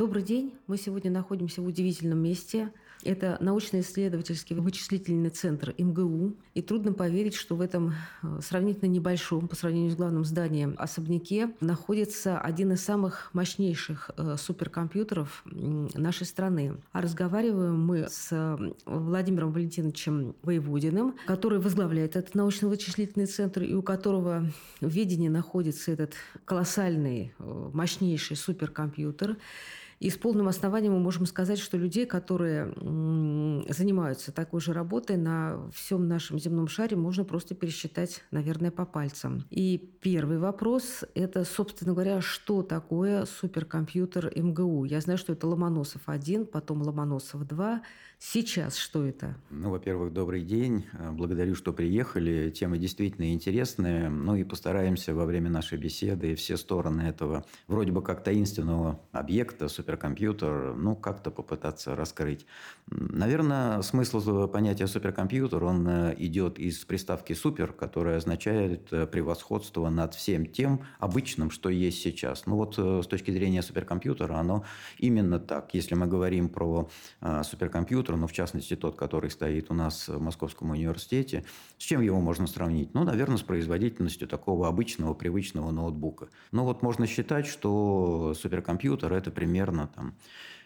Добрый день. Мы сегодня находимся в удивительном месте. Это научно-исследовательский вычислительный центр МГУ. И трудно поверить, что в этом э, сравнительно небольшом, по сравнению с главным зданием, особняке находится один из самых мощнейших э, суперкомпьютеров нашей страны. А разговариваем мы с э, Владимиром Валентиновичем Воеводиным, который возглавляет этот научно-вычислительный центр и у которого в ведении находится этот колоссальный, мощнейший суперкомпьютер. И с полным основанием мы можем сказать, что людей, которые занимаются такой же работой на всем нашем земном шаре, можно просто пересчитать, наверное, по пальцам. И первый вопрос – это, собственно говоря, что такое суперкомпьютер МГУ? Я знаю, что это Ломоносов-1, потом Ломоносов-2. Сейчас что это? Ну, во-первых, добрый день. Благодарю, что приехали. Тема действительно интересная. Ну и постараемся во время нашей беседы все стороны этого вроде бы как таинственного объекта, супер суперкомпьютер, ну, как-то попытаться раскрыть. Наверное, смысл понятия суперкомпьютер, он э, идет из приставки «супер», которая означает э, превосходство над всем тем обычным, что есть сейчас. Ну, вот э, с точки зрения суперкомпьютера оно именно так. Если мы говорим про суперкомпьютер, ну, в частности, тот, который стоит у нас в Московском университете, с чем его можно сравнить? Ну, наверное, с производительностью такого обычного, привычного ноутбука. Ну, вот можно считать, что суперкомпьютер – это примерно там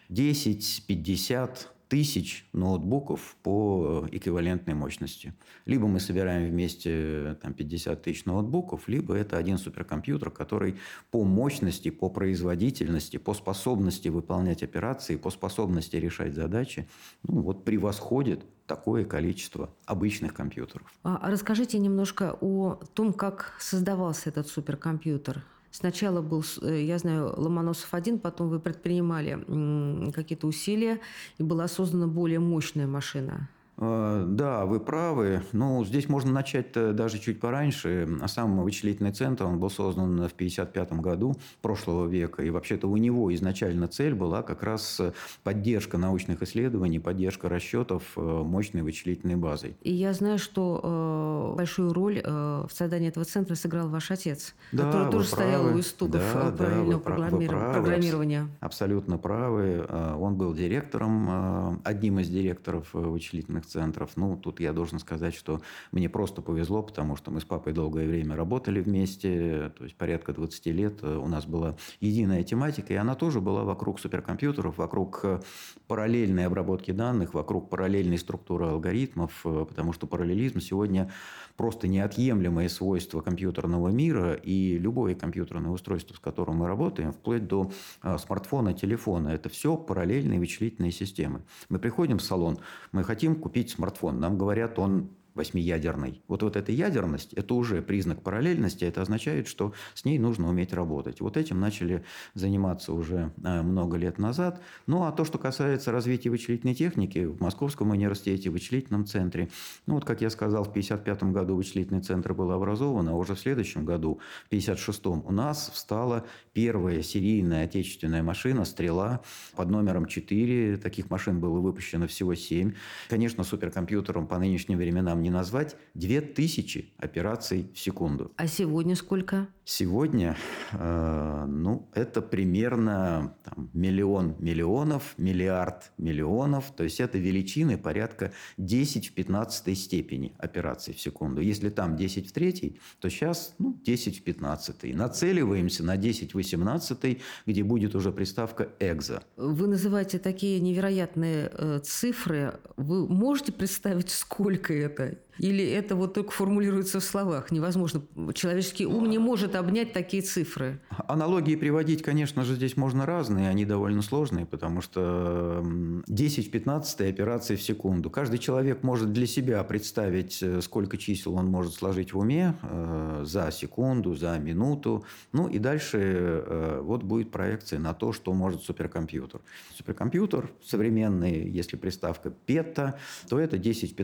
10-50 тысяч ноутбуков по эквивалентной мощности. Либо мы собираем вместе там, 50 тысяч ноутбуков, либо это один суперкомпьютер, который по мощности, по производительности, по способности выполнять операции, по способности решать задачи, ну, вот превосходит такое количество обычных компьютеров. А расскажите немножко о том, как создавался этот суперкомпьютер. Сначала был, э, я знаю, Ломоносов-1, потом вы предпринимали какие-то усилия, и была создана более мощная машина. Э, да, вы правы. Ну, здесь можно начать даже чуть пораньше. А сам вычислительный центр, он был создан в 1955 году прошлого века. И вообще-то у него изначально цель была как раз поддержка научных исследований, поддержка расчетов э, мощной вычислительной базой. И я знаю, что э, большую роль э, в создании этого центра сыграл ваш отец, да, который тоже правы. стоял у истоков да, правильного да, программирования. Правы, программирования. Абсолютно правы. Он был директором, одним из директоров вычислительных общественных центров. Ну, тут я должен сказать, что мне просто повезло, потому что мы с папой долгое время работали вместе, то есть порядка 20 лет у нас была единая тематика, и она тоже была вокруг суперкомпьютеров, вокруг э, параллельной обработки данных, вокруг параллельной структуры алгоритмов, э, потому что параллелизм сегодня просто неотъемлемое свойство компьютерного мира, и любое компьютерное устройство, с которым мы работаем, вплоть до э, смартфона, телефона, это все параллельные вычислительные системы. Мы приходим в салон, мы хотим купить купить смартфон. Нам говорят, он восьмиядерной. Вот, вот эта ядерность – это уже признак параллельности, это означает, что с ней нужно уметь работать. Вот этим начали заниматься уже э, много лет назад. Ну, а то, что касается развития вычислительной техники, в Московском университете, в вычислительном центре, ну, вот, как я сказал, в 1955 году вычислительный центр был образован, а уже в следующем году, в 1956, у нас встала первая серийная отечественная машина «Стрела» под номером 4. Таких машин было выпущено всего 7. Конечно, суперкомпьютером по нынешним временам не назвать 2000 операций в секунду. А сегодня сколько? Сегодня, э, ну, это примерно там, миллион миллионов, миллиард миллионов. То есть, это величины порядка 10 в 15 степени операций в секунду. Если там 10 в 3, то сейчас ну, 10 в 15. Нацеливаемся на 10 в 18, где будет уже приставка «экзо». Вы называете такие невероятные э, цифры. Вы можете представить, сколько это? Или это вот только формулируется в словах? Невозможно. Человеческий ум не может обнять такие цифры. Аналогии приводить, конечно же, здесь можно разные. Они довольно сложные, потому что 10 в 15 операции в секунду. Каждый человек может для себя представить, э, сколько чисел он может сложить в уме э, за секунду, за минуту. Ну и дальше э, вот будет проекция на то, что может суперкомпьютер. Суперкомпьютер современный, если приставка пета, то это 10 в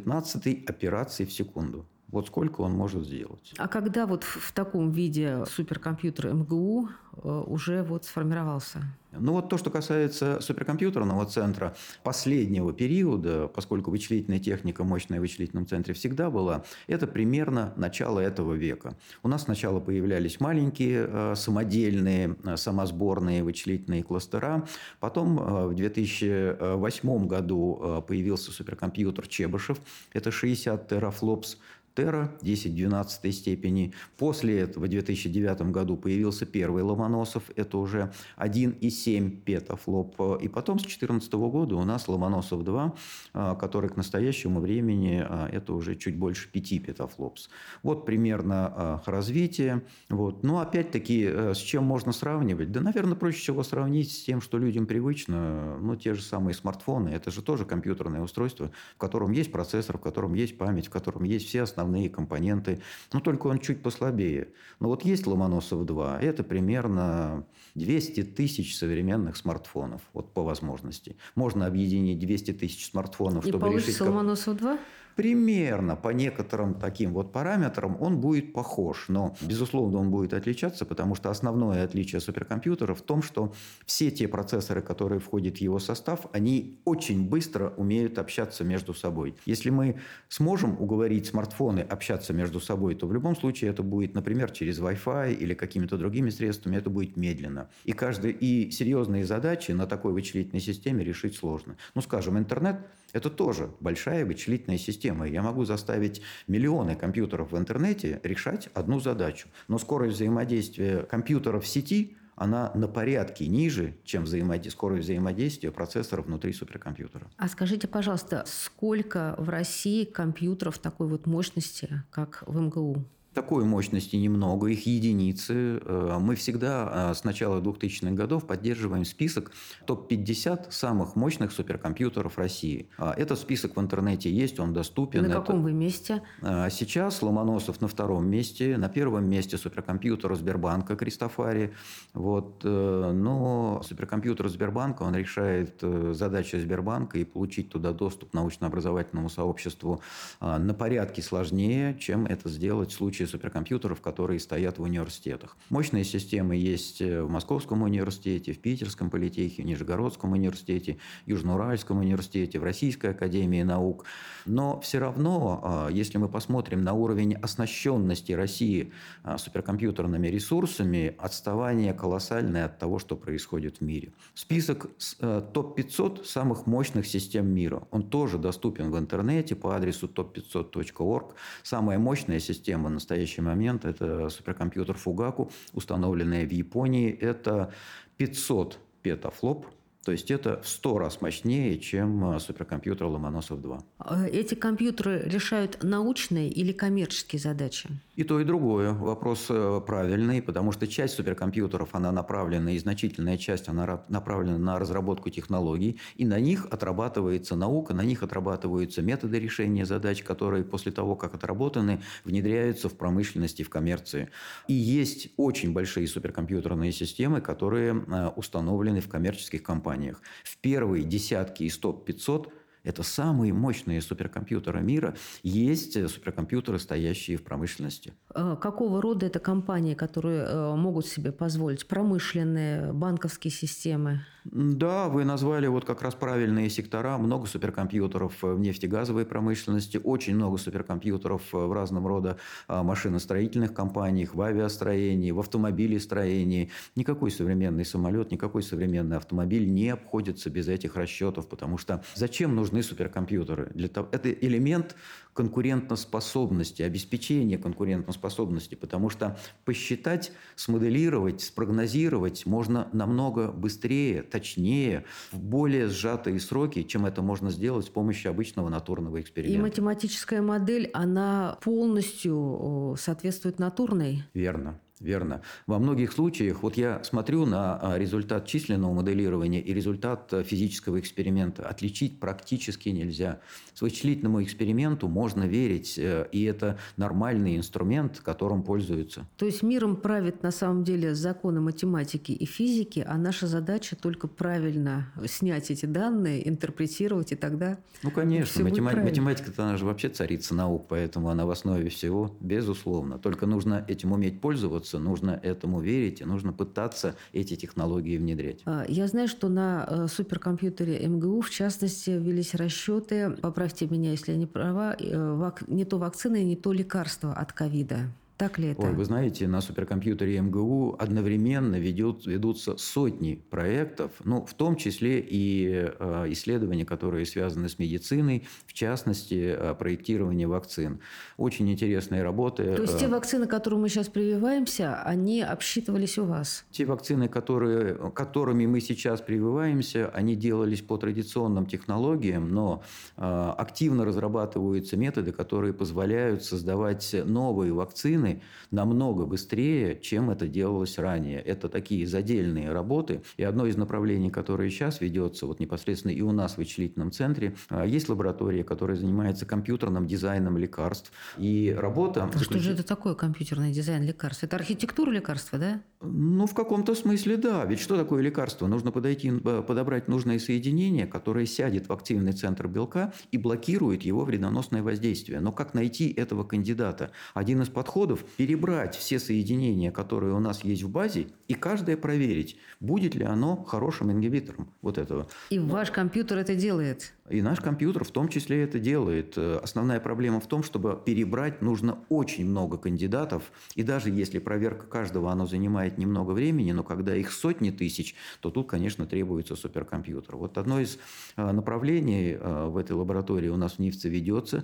15 операции в секунду. Вот сколько он может сделать. А когда вот в таком виде суперкомпьютер МГУ э, уже вот сформировался? Ну вот то, что касается суперкомпьютерного центра последнего периода, поскольку вычислительная техника мощная в вычислительном центре всегда была, это примерно начало этого века. У нас сначала появлялись маленькие э, самодельные, э, самосборные вычислительные кластера. Потом в 2008 году появился суперкомпьютер Чебышев. Это 60 терафлопс Тера 10 в 12 степени. После этого в 2009 году появился первый Ломоносов, это уже 1,7 петафлоп. И потом с 2014 года у нас Ломоносов-2, а, который к настоящему времени а, это уже чуть больше 5 петафлопс. Вот примерно а, развитие. Вот. Но опять-таки, э, с чем можно сравнивать? Да, наверное, проще всего сравнить с тем, что людям привычно. Ну, те же самые смартфоны. Это же тоже компьютерное устройство, в котором есть процессор, в котором есть память, в котором есть все основные основные компоненты, но только он чуть послабее. Но вот есть Ломоносов-2, это примерно 200 тысяч современных смартфонов, вот по возможности. Можно объединить 200 тысяч смартфонов, И чтобы получится решить... Ломоносов-2? Примерно по некоторым таким вот параметрам он будет похож. Но, безусловно, он будет отличаться, потому что основное отличие суперкомпьютера в том, что все те процессоры, которые входят в его состав, они очень быстро умеют общаться между собой. Если мы сможем уговорить смартфоны общаться между собой, то в любом случае это будет, например, через Wi-Fi или какими-то другими средствами, это будет медленно. И, каждый, и серьезные задачи на такой вычислительной системе решить сложно. Ну, скажем, интернет – это тоже большая вычислительная система. Я могу заставить миллионы компьютеров в интернете решать одну задачу. Но скорость взаимодействия компьютеров в сети она на порядке ниже, чем взаимодействие, скорость взаимодействия процессора внутри суперкомпьютера. А скажите, пожалуйста, сколько в России компьютеров такой вот мощности, как в МГУ? Такой мощности немного, их единицы. Э, мы всегда э, с начала 2000-х годов поддерживаем список топ-50 самых мощных суперкомпьютеров России. А этот список в интернете есть, он доступен. На каком Это... вы месте? Э, сейчас Ломоносов на втором месте, на первом месте суперкомпьютер Сбербанка Кристофари. Вот. Но суперкомпьютер Сбербанка, он решает задачи Сбербанка и получить туда доступ научно-образовательному сообществу на порядке сложнее, чем это сделать в случае случае суперкомпьютеров, которые стоят в университетах. Мощные системы есть в Московском университете, в Питерском политехе, в Нижегородском университете, Южноуральском университете, в Российской академии наук. Но все равно, а, если мы посмотрим на уровень оснащенности России а, суперкомпьютерными ресурсами, отставание колоссальное от того, что происходит в мире. Список а, топ-500 самых мощных систем мира, он тоже доступен в интернете по адресу top500.org. Самая мощная система на настоящий момент это суперкомпьютер Фугаку, установленный в Японии. Это 500 петафлоп – то есть это в 100 раз мощнее, чем а, суперкомпьютер Ломоносов-2. А эти компьютеры решают научные или коммерческие задачи? И то, и другое. Вопрос э, правильный, потому что часть суперкомпьютеров, она направлена, и значительная часть, она направлена на разработку технологий, и на них отрабатывается наука, на них отрабатываются методы решения задач, которые после того, как отработаны, внедряются в промышленности, в коммерции. И есть очень большие суперкомпьютерные системы, которые э, установлены в коммерческих компаниях компаниях. В первые десятки из топ-500 это самые мощные суперкомпьютеры мира. Есть э, суперкомпьютеры, стоящие в промышленности. А какого рода это компании, которые э, могут себе позволить? Промышленные, банковские системы? Да, вы назвали вот как раз правильные сектора. Много суперкомпьютеров в нефтегазовой промышленности, очень много суперкомпьютеров в разном рода а, машиностроительных компаниях, в авиастроении, в автомобилестроении. Никакой современный самолет, никакой современный автомобиль не обходится без этих расчетов, потому что зачем нужны суперкомпьютеры? Для того, это элемент конкурентоспособности, обеспечения конкурентоспособности, потому что посчитать, смоделировать, спрогнозировать можно намного быстрее, точнее, в более сжатые сроки, чем это можно сделать с помощью обычного натурного эксперимента. И математическая модель, она полностью соответствует натурной? Верно. Верно. Во многих случаях, вот я смотрю на а, результат численного моделирования и результат а, физического эксперимента. Отличить практически нельзя. Вычислительному эксперименту можно верить, э, и это нормальный инструмент, которым пользуются. То есть миром правит на самом деле законы математики и физики, а наша задача только правильно снять эти данные, интерпретировать, и тогда Ну, конечно. Математика, математика-то она же вообще царица наук, поэтому она в основе всего, безусловно. Только нужно этим уметь пользоваться, нужно этому верить, и нужно пытаться эти технологии внедрять. А, я знаю, что на э, суперкомпьютере МГУ, в частности, велись расчеты по поправьте меня, если я не права, э, не то вакцины, не то лекарства от ковида. Так ли это? Ой, вы знаете, на суперкомпьютере МГУ одновременно ведет, ведутся сотни проектов, ну, в том числе и э, исследования, которые связаны с медициной, в частности, э, проектирование вакцин. Очень интересные работы. То есть те вакцины, к которым мы сейчас прививаемся, они обсчитывались у вас? Те вакцины, которые, которыми мы сейчас прививаемся, они делались по традиционным технологиям, но э, активно разрабатываются методы, которые позволяют создавать новые вакцины, намного быстрее, чем это делалось ранее. Это такие задельные работы. И одно из направлений, которое сейчас ведется, вот непосредственно и у нас в вычислительном центре, а, есть лаборатория, которая занимается компьютерным дизайном лекарств. И работа... А что же это такое компьютерный дизайн лекарств? Это архитектура лекарства, да? Ну, в каком-то смысле, да. Ведь что такое лекарство? Нужно подойти, подобрать нужное соединение, которое сядет в активный центр белка и блокирует его вредоносное воздействие. Но как найти этого кандидата? Один из подходов перебрать все соединения, которые у нас есть в базе, и каждое проверить, будет ли оно хорошим ингибитором вот этого. И ваш компьютер это делает? И наш компьютер в том числе это делает. Э, основная проблема в том, чтобы перебрать нужно очень много кандидатов. И даже если проверка каждого, оно занимает немного времени, но когда их сотни тысяч, то тут, конечно, требуется суперкомпьютер. Вот одно из э, направлений э, в этой лаборатории у нас в НИФЦе ведется.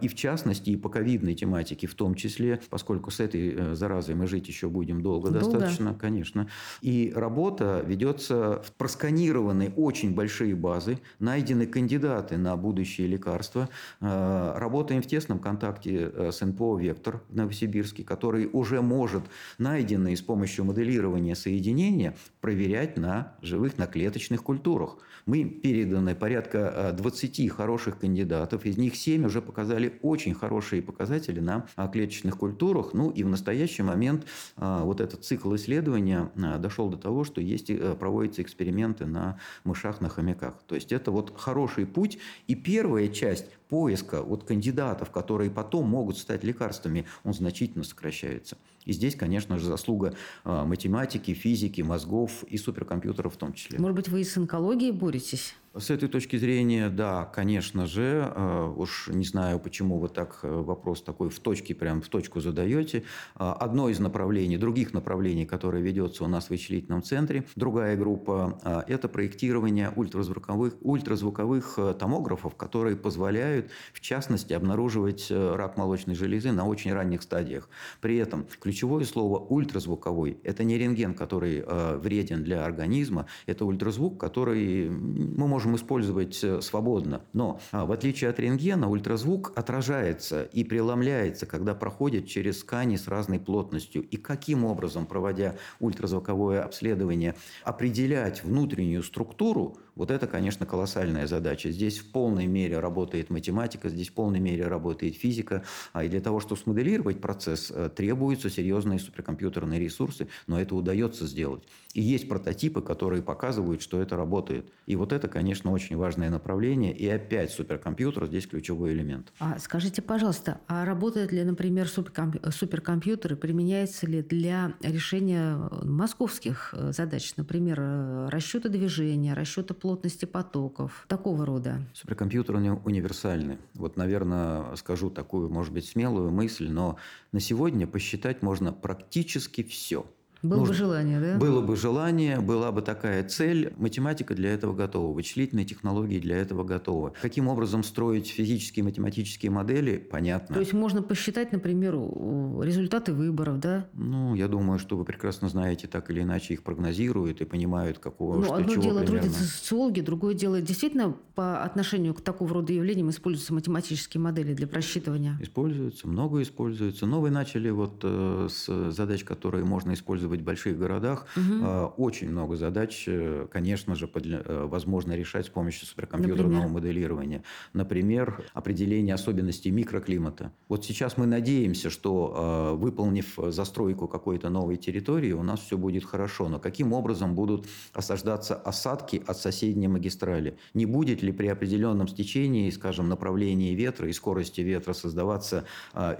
И в частности, и по ковидной тематике в том числе, поскольку с этой заразой мы жить еще будем долго, долго. достаточно, конечно. И работа ведется в просканированные очень большие базы, найдены кандидаты кандидаты на будущие лекарства. Э, работаем в тесном контакте э, с НПО «Вектор» в Новосибирске, который уже может найденные с помощью моделирования соединения проверять на живых, на клеточных культурах. Мы переданы порядка 20 э, хороших кандидатов, из них 7 уже показали очень хорошие показатели на клеточных культурах. Ну и в настоящий момент вот этот цикл исследования дошел до того, что есть, проводятся эксперименты на мышах, на хомяках. То есть это вот хороший путь. И первая часть поиска вот кандидатов, которые потом могут стать лекарствами, он значительно сокращается. И здесь, конечно же, заслуга а, математики, физики, мозгов и суперкомпьютеров в том числе. Может быть, вы и с онкологией боретесь? С этой точки зрения, да, конечно же. А, уж не знаю, почему вы так э, вопрос такой в точке, прям в точку задаете. А, одно из направлений, других направлений, которое ведется у нас в вычислительном центре, другая группа, это проектирование ультразвуковых, ультразвуковых э, томографов, которые позволяют в частности, обнаруживать э, рак молочной железы на очень ранних стадиях. При этом ключевое слово ультразвуковой – это не рентген, который э, вреден для организма, это ультразвук, который мы можем использовать э, свободно. Но а, в отличие от рентгена, ультразвук отражается и преломляется, когда проходит через ткани с разной плотностью. И каким образом, проводя ультразвуковое обследование, определять внутреннюю структуру, вот это, конечно, колоссальная задача. Здесь в полной мере работает математика, здесь в полной мере работает физика. А и для того, чтобы смоделировать процесс, э, требуются серьезные суперкомпьютерные ресурсы, но это удается сделать. И есть прототипы, которые показывают, что это работает. И вот это, конечно, очень важное направление. И опять суперкомпьютер здесь ключевой элемент. А скажите, пожалуйста, а работает ли, например, суперкомпьютер и применяется ли для решения московских э, задач, например, э, расчета движения, расчета плотности потоков, такого рода? Суперкомпьютеры универсальны. Вот, наверное, скажу такую, может быть, смелую мысль, но на сегодня посчитать можно практически все – Было Нужно, бы желание, да? Было бы желание, была бы такая цель. Математика для этого готова, вычислительные технологии для этого готовы. Каким образом строить физические математические модели, понятно. То есть можно посчитать, например, результаты выборов, да? Ну, я думаю, что вы прекрасно знаете, так или иначе их прогнозируют и понимают, какого, ну, что, одно чего дело примерно. трудятся социологи, другое дело действительно по отношению к такого рода явлениям используются математические модели для просчитывания? Используются, много используются. Но вы начали вот э, с задач, которые можно использовать использовать в больших городах. Угу. Очень много задач, э, конечно же, э, возможно решать с помощью суперкомпьютерного Например? моделирования. Например, определение особенностей микроклимата. Вот сейчас мы надеемся, что э, выполнив застройку какой-то новой территории, у нас все будет хорошо. Но каким образом будут осаждаться осадки от соседней магистрали? Не будет ли при определенном стечении, скажем, направлении ветра и скорости ветра создаваться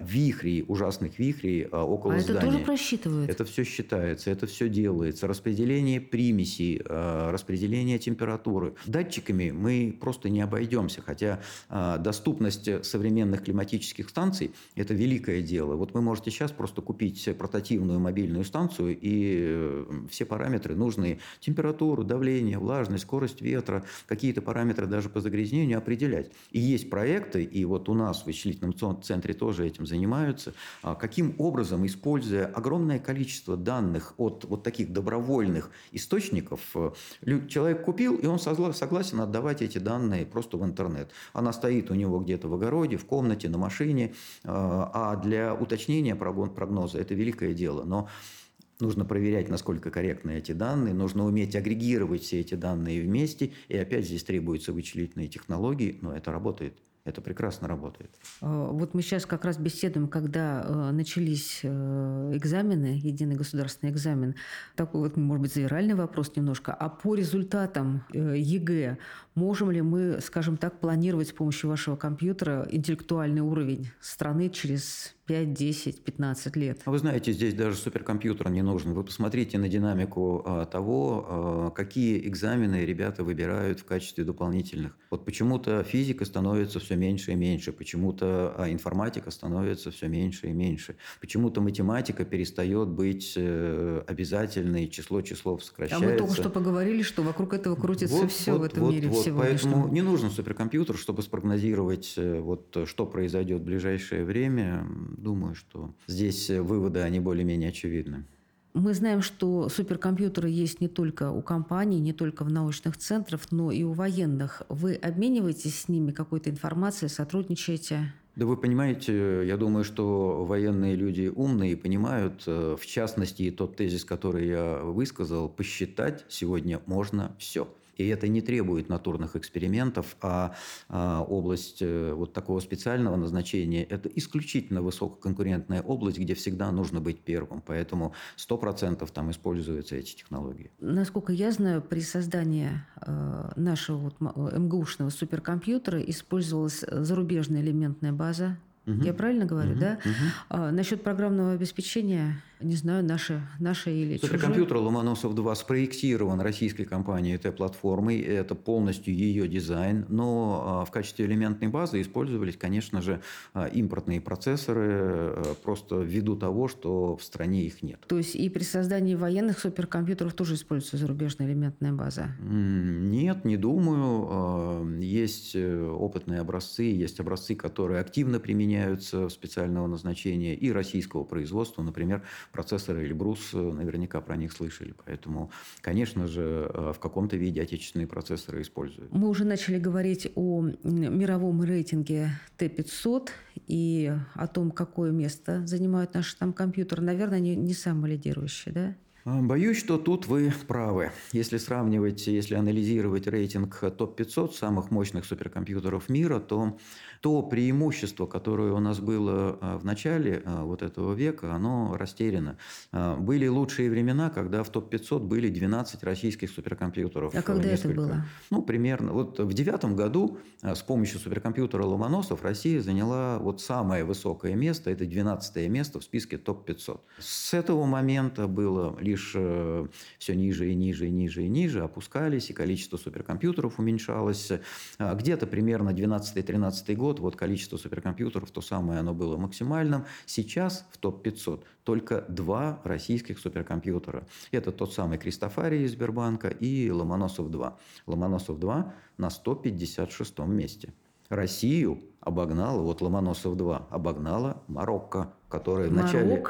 вихри, ужасных вихрей около а здания? это тоже просчитывают? Это все считается считается, это все делается. Распределение примесей, э, распределение температуры. Датчиками мы просто не обойдемся, хотя э, доступность современных климатических станций – это великое дело. Вот вы можете сейчас просто купить портативную мобильную станцию и э, все параметры нужные – температуру, давление, влажность, скорость ветра, какие-то параметры даже по загрязнению определять. И есть проекты, и вот у нас в вычислительном центре тоже этим занимаются, а каким образом, используя огромное количество данных, данных от вот таких добровольных источников, э, человек купил, и он согласен отдавать эти данные просто в интернет. Она стоит у него где-то в огороде, в комнате, на машине, э, а для уточнения прогноза это великое дело. Но Нужно проверять, насколько корректны эти данные, нужно уметь агрегировать все эти данные вместе, и опять здесь требуются вычислительные технологии, но это работает. Это прекрасно работает. А, вот мы сейчас как раз беседуем, когда э, начались э, экзамены, единый государственный экзамен. Такой вот, может быть, завиральный вопрос немножко. А по результатам э, ЕГЭ можем ли мы, скажем так, планировать с помощью вашего компьютера интеллектуальный уровень страны через 5, 10, 15 лет. А вы знаете, здесь даже суперкомпьютер не нужен. Вы посмотрите на динамику а, того, а, какие экзамены ребята выбирают в качестве дополнительных. Вот почему-то физика становится все меньше и меньше, почему-то а, информатика становится все меньше и меньше, почему-то математика перестает быть э, обязательной, число часов сокращается. А мы только что поговорили, что вокруг этого крутится вот, все вот, в этом вот, мире вот, Поэтому не нужен суперкомпьютер, чтобы спрогнозировать, э, вот, что произойдет в ближайшее время думаю, что здесь выводы, они более-менее очевидны. Мы знаем, что суперкомпьютеры есть не только у компаний, не только в научных центрах, но и у военных. Вы обмениваетесь с ними какой-то информацией, сотрудничаете? Да вы понимаете, я думаю, что военные люди умные и понимают, э, в частности, и тот тезис, который я высказал, посчитать сегодня можно все. И это не требует натурных экспериментов, а, а область э, вот такого специального назначения – это исключительно высококонкурентная область, где всегда нужно быть первым. Поэтому 100% там используются эти технологии. Насколько я знаю, при создании э, нашего вот МГУшного суперкомпьютера использовалась зарубежная элементная база. Угу. Я правильно говорю, угу. да? Угу. А, насчет программного обеспечения не знаю, наши, наши или Суперкомпьютер чужой. Ломоносов-2 спроектирован российской компанией этой платформой. Это полностью ее дизайн. Но а, в качестве элементной базы использовались, конечно же, а, импортные процессоры а, просто ввиду того, что в стране их нет. То есть и при создании военных суперкомпьютеров тоже используется зарубежная элементная база? Нет, не думаю. Есть э, опытные образцы, есть образцы, которые активно применяются в специального назначения и российского производства. Например, процессоры или брус, э, наверняка про них слышали. Поэтому, конечно же, э, в каком-то виде отечественные процессоры используют. Мы уже начали говорить о мировом рейтинге Т-500 и о том, какое место занимают наши там компьютеры. Наверное, они не самые лидирующие, да? А, боюсь, что тут вы правы. Если сравнивать, если анализировать рейтинг топ-500 самых мощных суперкомпьютеров мира, то то преимущество, которое у нас было а, в начале а, вот этого века, оно растеряно. Были лучшие времена, когда в топ-500 были 12 российских суперкомпьютеров. А когда несколько. это было? Ну, примерно. Вот в девятом году с помощью суперкомпьютера Ломоносов Россия заняла вот самое высокое место, это 12 место в списке топ-500. С этого момента было лишь лишь э, все ниже и ниже и ниже и ниже опускались, и количество суперкомпьютеров уменьшалось. А где-то примерно 12-13 год, вот количество суперкомпьютеров, то самое оно было максимальным. Сейчас в топ-500 только два российских суперкомпьютера. Это тот самый Кристофарий из Сбербанка и Ломоносов-2. Ломоносов-2 на 156 месте. Россию обогнала, вот Ломоносов-2, обогнала Марокко, которая в, начале,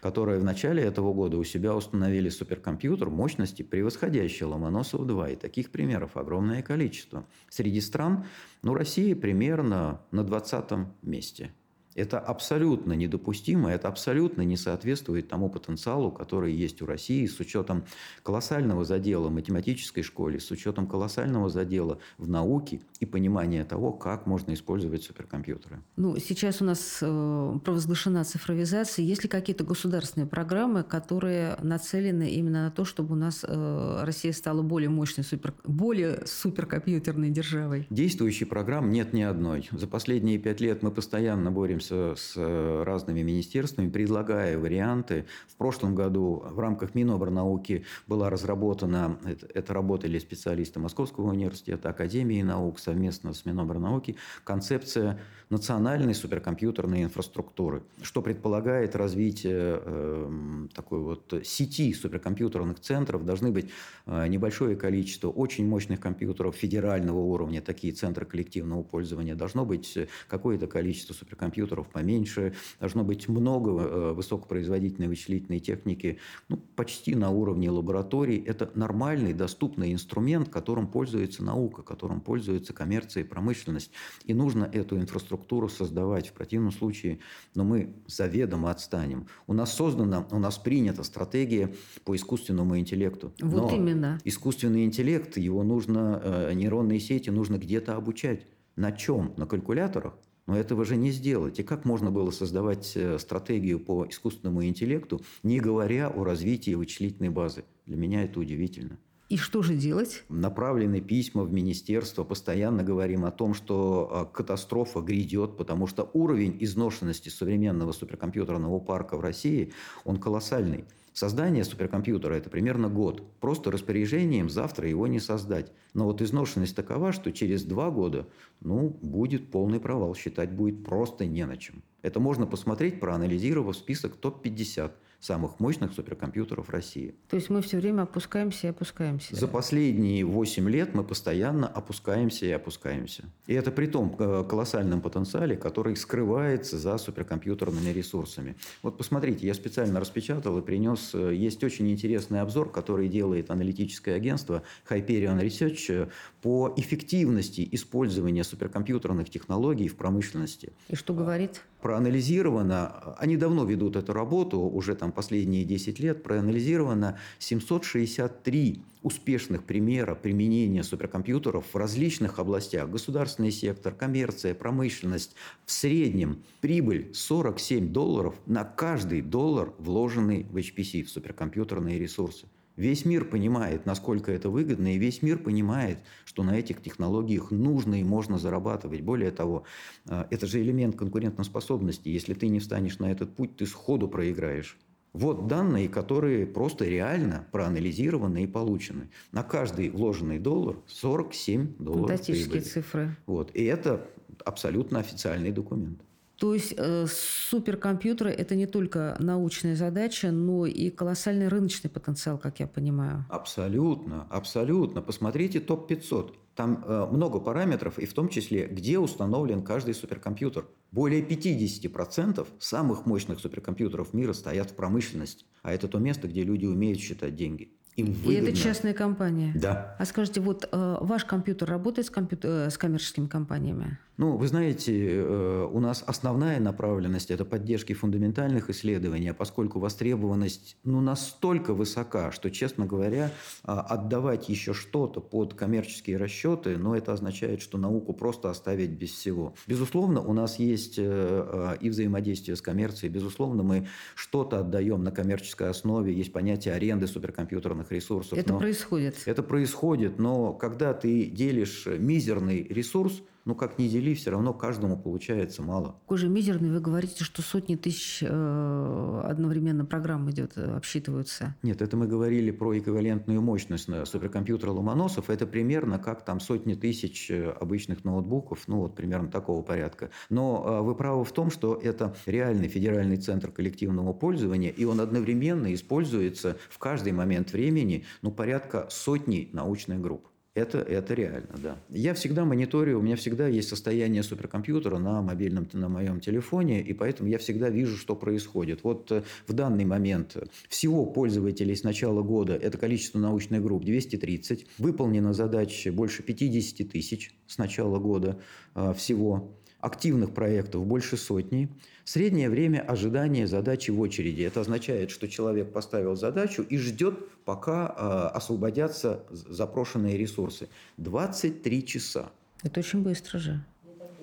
которая в начале этого года у себя установили суперкомпьютер мощности, превосходящий Ломоносов-2. И таких примеров огромное количество. Среди стран, ну, Россия примерно на 20 месте – это абсолютно недопустимо, это абсолютно не соответствует тому потенциалу, который есть у России с учетом колоссального задела в математической школе, с учетом колоссального задела в науке и понимания того, как можно использовать суперкомпьютеры. Ну, сейчас у нас э, провозглашена цифровизация. Есть ли какие-то государственные программы, которые нацелены именно на то, чтобы у нас э, Россия стала более мощной, супер, более суперкомпьютерной державой? Действующей программ нет ни одной. За последние пять лет мы постоянно боремся общаемся с э, разными министерствами, предлагая варианты. В прошлом году в рамках Миноборнауки была разработана, это, это работали специалисты Московского университета, Академии наук совместно с Миноборнауки, концепция национальной суперкомпьютерной инфраструктуры, что предполагает развитие э, такой вот сети суперкомпьютерных центров. Должны быть э, небольшое количество очень мощных компьютеров федерального уровня, такие центры коллективного пользования. Должно быть какое-то количество суперкомпьютеров компьютеров поменьше, должно быть много э, высокопроизводительной вычислительной техники, ну, почти на уровне лабораторий. Это нормальный, доступный инструмент, которым пользуется наука, которым пользуется коммерция и промышленность. И нужно эту инфраструктуру создавать. В противном случае но ну, мы заведомо отстанем. У нас создана, у нас принята стратегия по искусственному интеллекту. Вот Но именно. Искусственный интеллект, его нужно, э, нейронные сети нужно где-то обучать. На чем? На калькуляторах? Но этого же не сделать. И как можно было создавать э, стратегию по искусственному интеллекту, не говоря о развитии вычислительной базы? Для меня это удивительно. И что же делать? Направлены письма в министерство, постоянно говорим о том, что э, катастрофа грядет, потому что уровень изношенности современного суперкомпьютерного парка в России, он колоссальный. Создание суперкомпьютера – это примерно год. Просто распоряжением завтра его не создать. Но вот изношенность такова, что через два года ну, будет полный провал. Считать будет просто не на чем. Это можно посмотреть, проанализировав список топ-50 самых мощных суперкомпьютеров России. То есть мы все время опускаемся и опускаемся. За последние 8 лет мы постоянно опускаемся и опускаемся. И это при том э, колоссальном потенциале, который скрывается за суперкомпьютерными ресурсами. Вот посмотрите, я специально распечатал и принес. Э, есть очень интересный обзор, который делает аналитическое агентство Hyperion Research э, по эффективности использования суперкомпьютерных технологий в промышленности. И что говорит? Проанализировано, они давно ведут эту работу, уже там последние 10 лет, проанализировано 763 успешных примера применения суперкомпьютеров в различных областях. Государственный сектор, коммерция, промышленность. В среднем прибыль 47 долларов на каждый доллар, вложенный в HPC, в суперкомпьютерные ресурсы. Весь мир понимает, насколько это выгодно, и весь мир понимает, что на этих технологиях нужно и можно зарабатывать. Более того, э, это же элемент конкурентоспособности. Если ты не встанешь на этот путь, ты сходу проиграешь. Вот данные, которые просто реально проанализированы и получены. На каждый вложенный доллар 47 долларов Фантастические прибыли. цифры. Вот. И это абсолютно официальный документ. То есть э, суперкомпьютеры – это не только научная задача, но и колоссальный рыночный потенциал, как я понимаю. Абсолютно, абсолютно. Посмотрите топ-500. Там э, много параметров, и в том числе, где установлен каждый суперкомпьютер. Более 50% самых мощных суперкомпьютеров мира стоят в промышленности. А это то место, где люди умеют считать деньги. Им выгодно. И это частная компания? Да. А скажите, вот э, ваш компьютер работает с, компьютер, э, с коммерческими компаниями? Ну, вы знаете, э, у нас основная направленность – это поддержки фундаментальных исследований, а поскольку востребованность ну, настолько высока, что, честно говоря, э, отдавать еще что-то под коммерческие расчеты, ну, это означает, что науку просто оставить без всего. Безусловно, у нас есть э, и взаимодействие с коммерцией, безусловно, мы что-то отдаем на коммерческой основе, есть понятие аренды суперкомпьютерных ресурсов. Это но происходит. Это происходит, но когда ты делишь мизерный ресурс, ну как ни дели, все равно каждому получается мало. Какой же мизерный, вы говорите, что сотни тысяч э, одновременно программ идет, э, обсчитываются. Нет, это мы говорили про эквивалентную мощность на суперкомпьютера Ломоносов. Это примерно как там сотни тысяч э, обычных ноутбуков, ну вот примерно такого порядка. Но вы правы в том, что это реальный федеральный центр коллективного пользования, и он одновременно используется в каждый момент времени, ну порядка сотни научных групп. Это, это реально, да. Я всегда мониторю, у меня всегда есть состояние суперкомпьютера на мобильном, на моем телефоне, и поэтому я всегда вижу, что происходит. Вот э, в данный момент всего пользователей с начала года, это количество научных групп 230, выполнено задач больше 50 тысяч с начала года э, всего, активных проектов больше сотни, Среднее время ожидания задачи в очереди. Это означает, что человек поставил задачу и ждет, пока э, освободятся запрошенные ресурсы. 23 часа. Это очень быстро же.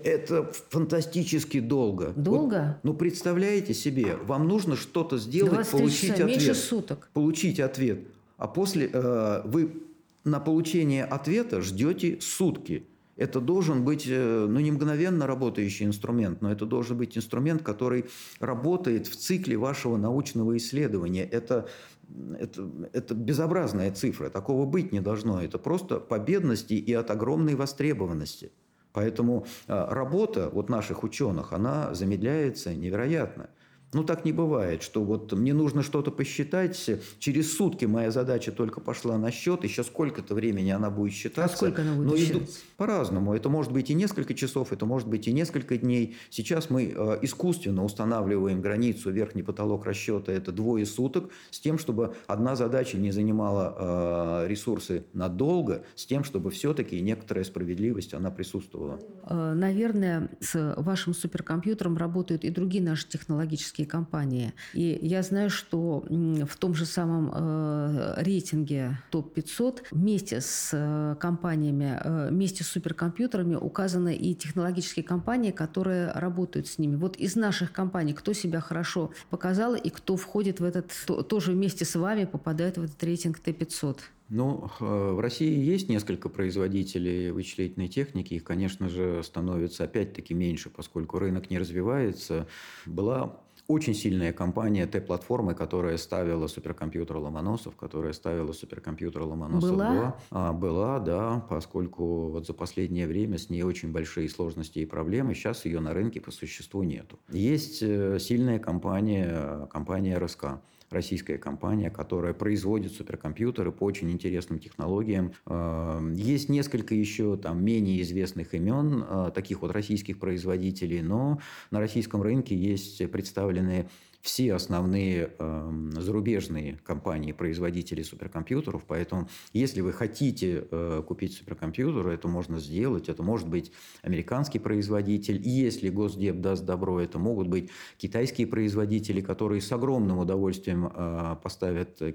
Это фантастически долго. Долго? Вот, ну, представляете себе, вам нужно что-то сделать, получить часа, ответ. Меньше суток. Получить ответ. А после э, вы на получение ответа ждете сутки. Это должен быть, э, ну, не мгновенно работающий инструмент, но это должен быть инструмент, который работает в цикле вашего научного исследования. Это это, это безобразная цифра, такого быть не должно. Это просто по бедности и от огромной востребованности. Поэтому э, работа вот наших ученых, она замедляется невероятно. Ну, так не бывает, что вот мне нужно что-то посчитать, через сутки моя задача только пошла на счет, еще сколько-то времени она будет считаться. А сколько она будет ну, считаться? По-разному. Это может быть и несколько часов, это может быть и несколько дней. Сейчас мы э, искусственно устанавливаем границу, верхний потолок расчета – это двое суток, с тем, чтобы одна задача не занимала э, ресурсы надолго, с тем, чтобы все-таки некоторая справедливость, она присутствовала. Э, наверное, с вашим суперкомпьютером работают и другие наши технологические компании. И я знаю, что в том же самом рейтинге топ-500 вместе с компаниями, вместе с суперкомпьютерами указаны и технологические компании, которые работают с ними. Вот из наших компаний кто себя хорошо показал и кто входит в этот, тоже вместе с вами попадает в этот рейтинг Т-500? Ну, в России есть несколько производителей вычислительной техники. Их, конечно же, становится опять-таки меньше, поскольку рынок не развивается. Была очень сильная компания Т-платформы, которая ставила суперкомпьютер Ломоносов, которая ставила суперкомпьютер Ломоносов была? 2. А, была, да, поскольку вот за последнее время с ней очень большие сложности и проблемы. Сейчас ее на рынке по существу нету. Есть э, сильная компания, компания РСК российская компания, которая производит суперкомпьютеры по очень интересным технологиям. Эм, есть несколько еще там менее известных имен э, таких вот российских производителей, но на российском рынке есть представленные все основные э, зарубежные компании-производители суперкомпьютеров. Поэтому, если вы хотите э, купить суперкомпьютер, это можно сделать. Это может быть американский производитель. И если Госдеп даст добро, это могут быть китайские производители, которые с огромным удовольствием э, поставят э,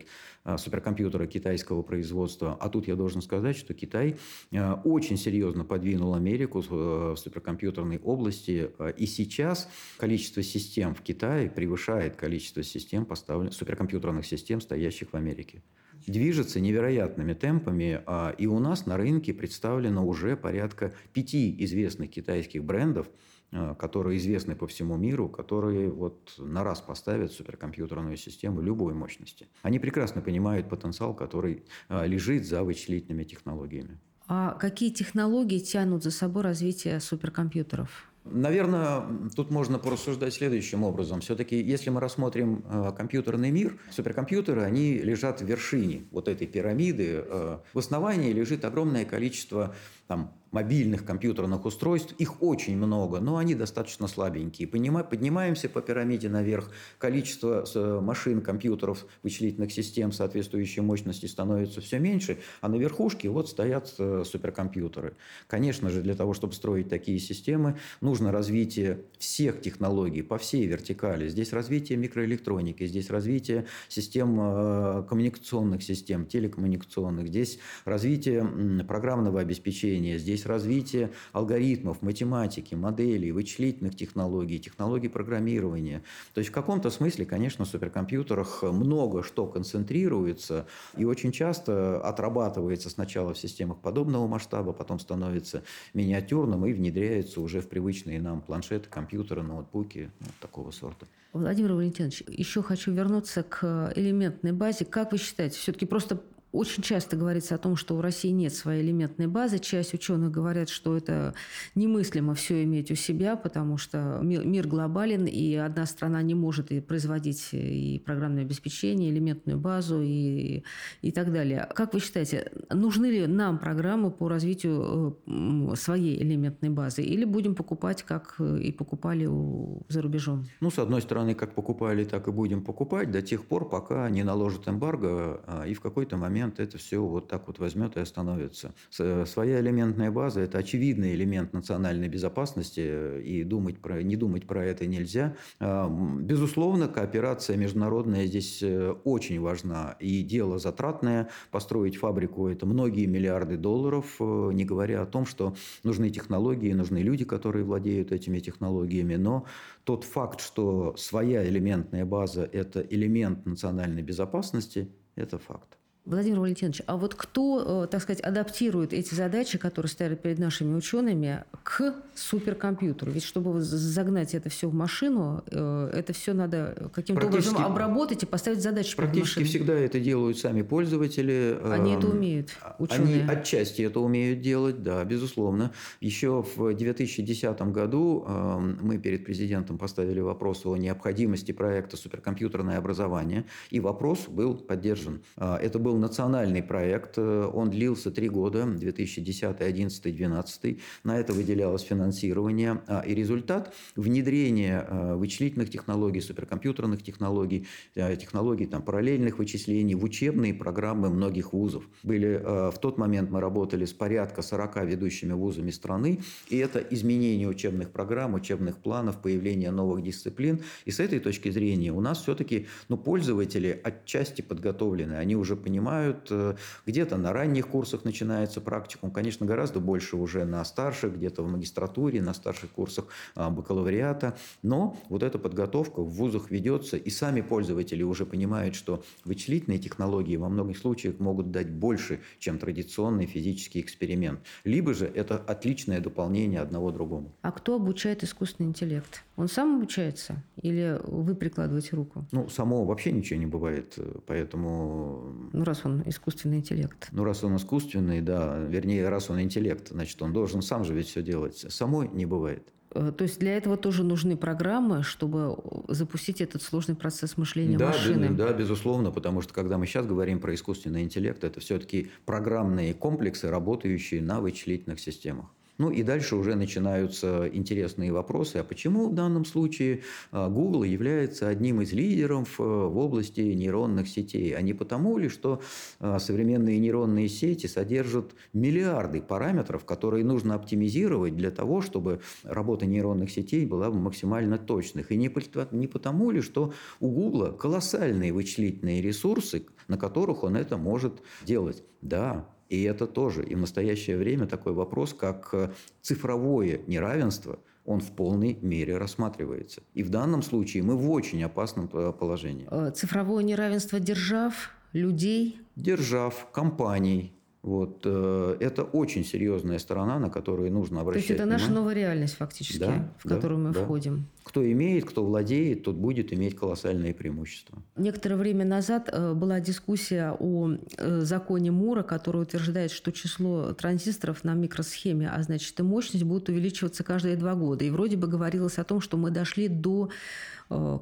суперкомпьютеры китайского производства. А тут я должен сказать, что Китай э, очень серьезно подвинул Америку э, в суперкомпьютерной области. Э, и сейчас количество систем в Китае превышает превышает количество систем, поставленных, суперкомпьютерных систем, стоящих в Америке. Движется невероятными темпами, а, и у нас на рынке представлено уже порядка пяти известных китайских брендов, а, которые известны по всему миру, которые вот на раз поставят суперкомпьютерную систему любой мощности. Они прекрасно понимают потенциал, который а, лежит за вычислительными технологиями. А какие технологии тянут за собой развитие суперкомпьютеров? Наверное, тут можно порассуждать следующим образом. Все-таки, если мы рассмотрим э, компьютерный мир, суперкомпьютеры, они лежат в вершине вот этой пирамиды. Э, в основании лежит огромное количество там, мобильных компьютерных устройств, их очень много, но они достаточно слабенькие. Поднимаемся по пирамиде наверх, количество э, машин, компьютеров, вычислительных систем соответствующей мощности становится все меньше, а на верхушке вот стоят э, суперкомпьютеры. Конечно же, для того, чтобы строить такие системы, нужно развитие всех технологий по всей вертикали. Здесь развитие микроэлектроники, здесь развитие систем э, коммуникационных систем, телекоммуникационных, здесь развитие программного обеспечения, здесь здесь развитие алгоритмов, математики, моделей, вычислительных технологий, технологий программирования. То есть в каком-то смысле, конечно, в суперкомпьютерах много что концентрируется и очень часто отрабатывается сначала в системах подобного масштаба, потом становится миниатюрным и внедряется уже в привычные нам планшеты, компьютеры, ноутбуки вот такого сорта. Владимир Валентинович, еще хочу вернуться к элементной базе. Как вы считаете, все-таки просто очень часто говорится о том, что у России нет своей элементной базы. Часть ученых говорят, что это немыслимо все иметь у себя, потому что мир глобален, и одна страна не может и производить и программное обеспечение, элементную базу и, и так далее. Как вы считаете, нужны ли нам программы по развитию э, своей элементной базы? Или будем покупать, как и покупали у, за рубежом? Ну, с одной стороны, как покупали, так и будем покупать до тех пор, пока не наложат эмбарго, а, и в какой-то момент момент это все вот так вот возьмет и остановится. Своя элементная база – это очевидный элемент национальной безопасности, и думать про, не думать про это нельзя. А, безусловно, кооперация международная здесь э, очень важна, и дело затратное. Построить фабрику – это многие миллиарды долларов, э, не говоря о том, что нужны технологии, нужны люди, которые владеют этими технологиями. Но тот факт, что своя элементная база – это элемент национальной безопасности, это факт. Владимир Валентинович, а вот кто, э, так сказать, адаптирует эти задачи, которые стоят перед нашими учеными, к суперкомпьютеру? Ведь чтобы загнать это все в машину, э, это все надо каким-то образом обработать и поставить задачи Практически всегда это делают сами пользователи. Они это эм, умеют, ученые. Они отчасти это умеют делать, да, безусловно. Еще в 2010 году эм, мы перед президентом поставили вопрос о необходимости проекта «Суперкомпьютерное образование», и вопрос был поддержан. Э, это был был национальный проект, э, он длился три года, 2010, 2011, 2012. На это выделялось финансирование. А, и результат – внедрение э, вычислительных технологий, суперкомпьютерных технологий, э, технологий там, параллельных вычислений в учебные программы многих вузов. Были, в тот момент мы работали с порядка 40 ведущими вузами страны, и это изменение учебных программ, учебных планов, появление новых дисциплин. И с этой точки зрения у нас все-таки ну, пользователи отчасти подготовлены, они уже понимают, понимают. Э, где-то на ранних курсах начинается практикум, конечно, гораздо больше уже на старших, где-то в магистратуре, на старших курсах а, бакалавриата. Но вот эта подготовка в вузах ведется, и сами пользователи уже понимают, что вычислительные технологии во многих случаях могут дать больше, чем традиционный физический эксперимент. Либо же это отличное дополнение одного другому. А кто обучает искусственный интеллект? Он сам обучается? Или вы прикладываете руку? Ну, само вообще ничего не бывает, поэтому... Ну, раз он искусственный интеллект. Ну, раз он искусственный, да, вернее, раз он интеллект, значит, он должен сам же ведь все делать. Самой не бывает. Э, то есть для этого тоже нужны программы, чтобы запустить этот сложный процесс мышления да, машины. Да, безусловно, потому что когда мы сейчас говорим про искусственный интеллект, это все-таки программные комплексы, работающие на вычислительных системах. Ну и дальше уже начинаются интересные вопросы. А почему в данном случае а, Google является одним из лидеров э, в области нейронных сетей? А не потому ли, что а, современные нейронные сети содержат миллиарды параметров, которые нужно оптимизировать для того, чтобы работа нейронных сетей была максимально точных? И не потому ли, что у Google колоссальные вычислительные ресурсы, на которых он это может делать? Да, и это тоже и в настоящее время такой вопрос, как э, цифровое неравенство, он в полной мере рассматривается. И в данном случае мы в очень опасном э, положении. Э, цифровое неравенство держав, людей? Держав, компаний, вот, э, это очень серьезная сторона, на которую нужно обращать То есть это внимание. наша новая реальность фактически, да, в которую да, мы да. входим. Кто имеет, кто владеет, тот будет иметь колоссальные преимущества. Некоторое время назад э, была дискуссия о э, законе Мура, который утверждает, что число транзисторов на микросхеме, а значит и мощность, будут увеличиваться каждые два года. И вроде бы говорилось о том, что мы дошли до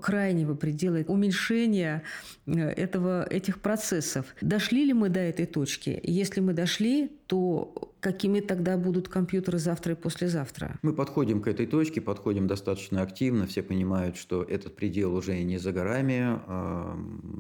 крайнего предела уменьшения э, этого, этих процессов. Дошли ли мы до этой точки? Если мы дошли, то какими тогда будут компьютеры завтра и послезавтра? Мы подходим к этой точке, подходим достаточно активно. Все понимают, что этот предел уже не за горами,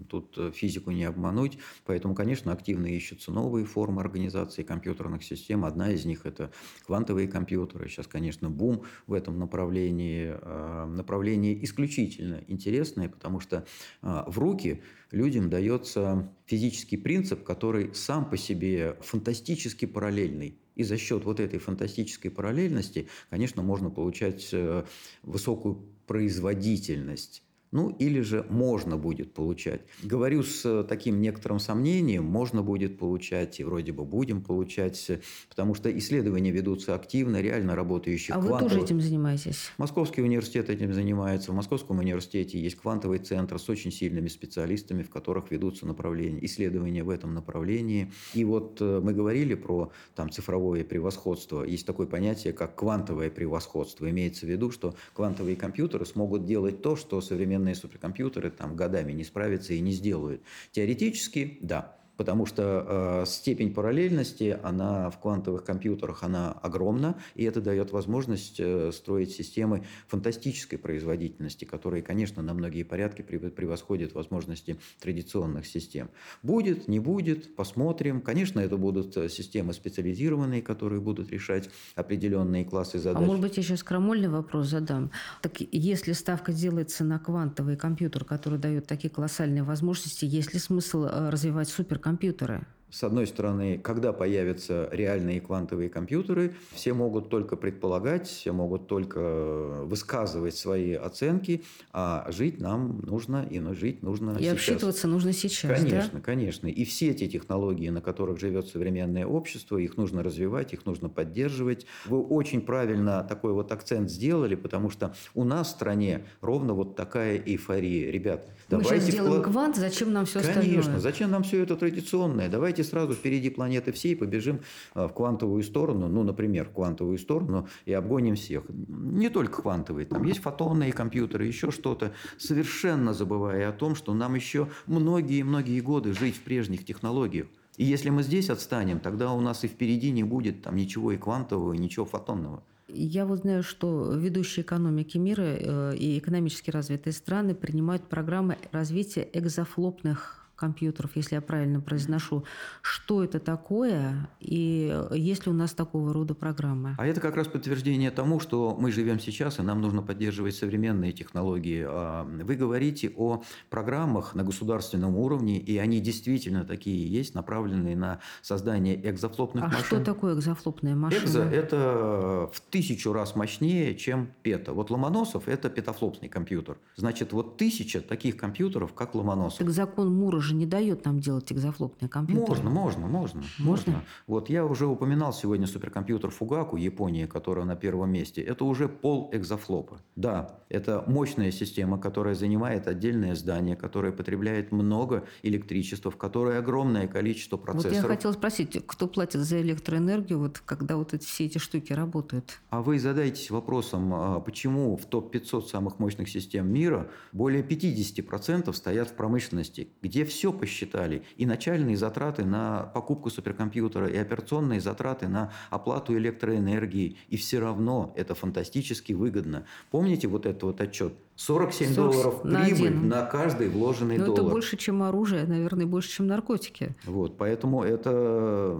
тут физику не обмануть. Поэтому, конечно, активно ищутся новые формы организации компьютерных систем. Одна из них – это квантовые компьютеры. Сейчас, конечно, бум в этом направлении. Э, направление исключительно интересное, потому что э, в руки людям дается физический принцип, который сам по себе фантастически параллельный. И за счет вот этой фантастической параллельности, конечно, можно получать э, высокую производительность ну, или же можно будет получать. Говорю с э, таким некоторым сомнением, можно будет получать, и вроде бы будем получать, потому что исследования ведутся активно, реально работающие. А вы тоже этим занимаетесь? Московский университет этим занимается. В Московском университете есть квантовый центр с очень сильными специалистами, в которых ведутся направления, исследования в этом направлении. И вот э, мы говорили про там, цифровое превосходство. Есть такое понятие, как квантовое превосходство. Имеется в виду, что квантовые компьютеры смогут делать то, что современные современные суперкомпьютеры там годами не справятся и не сделают. Теоретически, да, потому что э, степень параллельности, она в квантовых компьютерах, она огромна, и это дает возможность э, строить системы фантастической производительности, которые, конечно, на многие порядки превосходят возможности традиционных систем. Будет, не будет, посмотрим. Конечно, это будут э, системы специализированные, которые будут решать определенные классы задач. А может быть, я сейчас крамольный вопрос задам. Так если ставка делается на квантовый компьютер, который дает такие колоссальные возможности, есть ли смысл э, развивать суперкомпьютер? Компьютеры с одной стороны, когда появятся реальные квантовые компьютеры, все могут только предполагать, все могут только высказывать свои оценки, а жить нам нужно, и жить нужно и сейчас. обсчитываться нужно сейчас, Конечно, да? конечно. И все эти технологии, на которых живет современное общество, их нужно развивать, их нужно поддерживать. Вы очень правильно такой вот акцент сделали, потому что у нас в стране ровно вот такая эйфория. Ребят, Мы давайте... Мы сейчас сделаем вклад... квант, зачем нам все конечно, остальное? Конечно, зачем нам все это традиционное? Давайте давайте сразу впереди планеты всей побежим а, в квантовую сторону, ну, например, в квантовую сторону, и обгоним всех. Не только квантовые, там есть фотонные компьютеры, еще что-то, совершенно забывая о том, что нам еще многие-многие годы жить в прежних технологиях. И если мы здесь отстанем, тогда у нас и впереди не будет там ничего и квантового, и ничего фотонного. Я вот знаю, что ведущие экономики мира э, и экономически развитые страны принимают программы развития экзофлопных компьютеров, если я правильно произношу, что это такое и есть ли у нас такого рода программы? А это как раз подтверждение тому, что мы живем сейчас, и нам нужно поддерживать современные технологии. А, вы говорите о программах на государственном уровне, и они действительно такие есть, направленные на создание экзофлопных а машин. А что такое экзофлопная машина? Экзо – это в тысячу раз мощнее, чем пета. Вот Ломоносов – это петафлопный компьютер. Значит, вот тысяча таких компьютеров, как Ломоносов. Так закон Мура же не дает нам делать экзофлопные компьютеры. Можно, можно, можно. Можно? Вот я уже упоминал сегодня суперкомпьютер Фугаку, Япония, которая на первом месте. Это уже пол экзофлопа. Да, это мощная система, которая занимает отдельное здание, которое потребляет много электричества, в которой огромное количество процессоров. Вот я хотела спросить, кто платит за электроэнергию, вот когда вот эти, все эти штуки работают? А вы задаетесь вопросом, а почему в топ-500 самых мощных систем мира более 50% стоят в промышленности, где все посчитали. И начальные затраты на покупку суперкомпьютера, и операционные затраты на оплату электроэнергии. И все равно это фантастически выгодно. Помните вот этот вот отчет? 47 долларов на прибыль один. на каждый вложенный Но доллар. это больше, чем оружие, наверное, больше, чем наркотики. Вот, поэтому это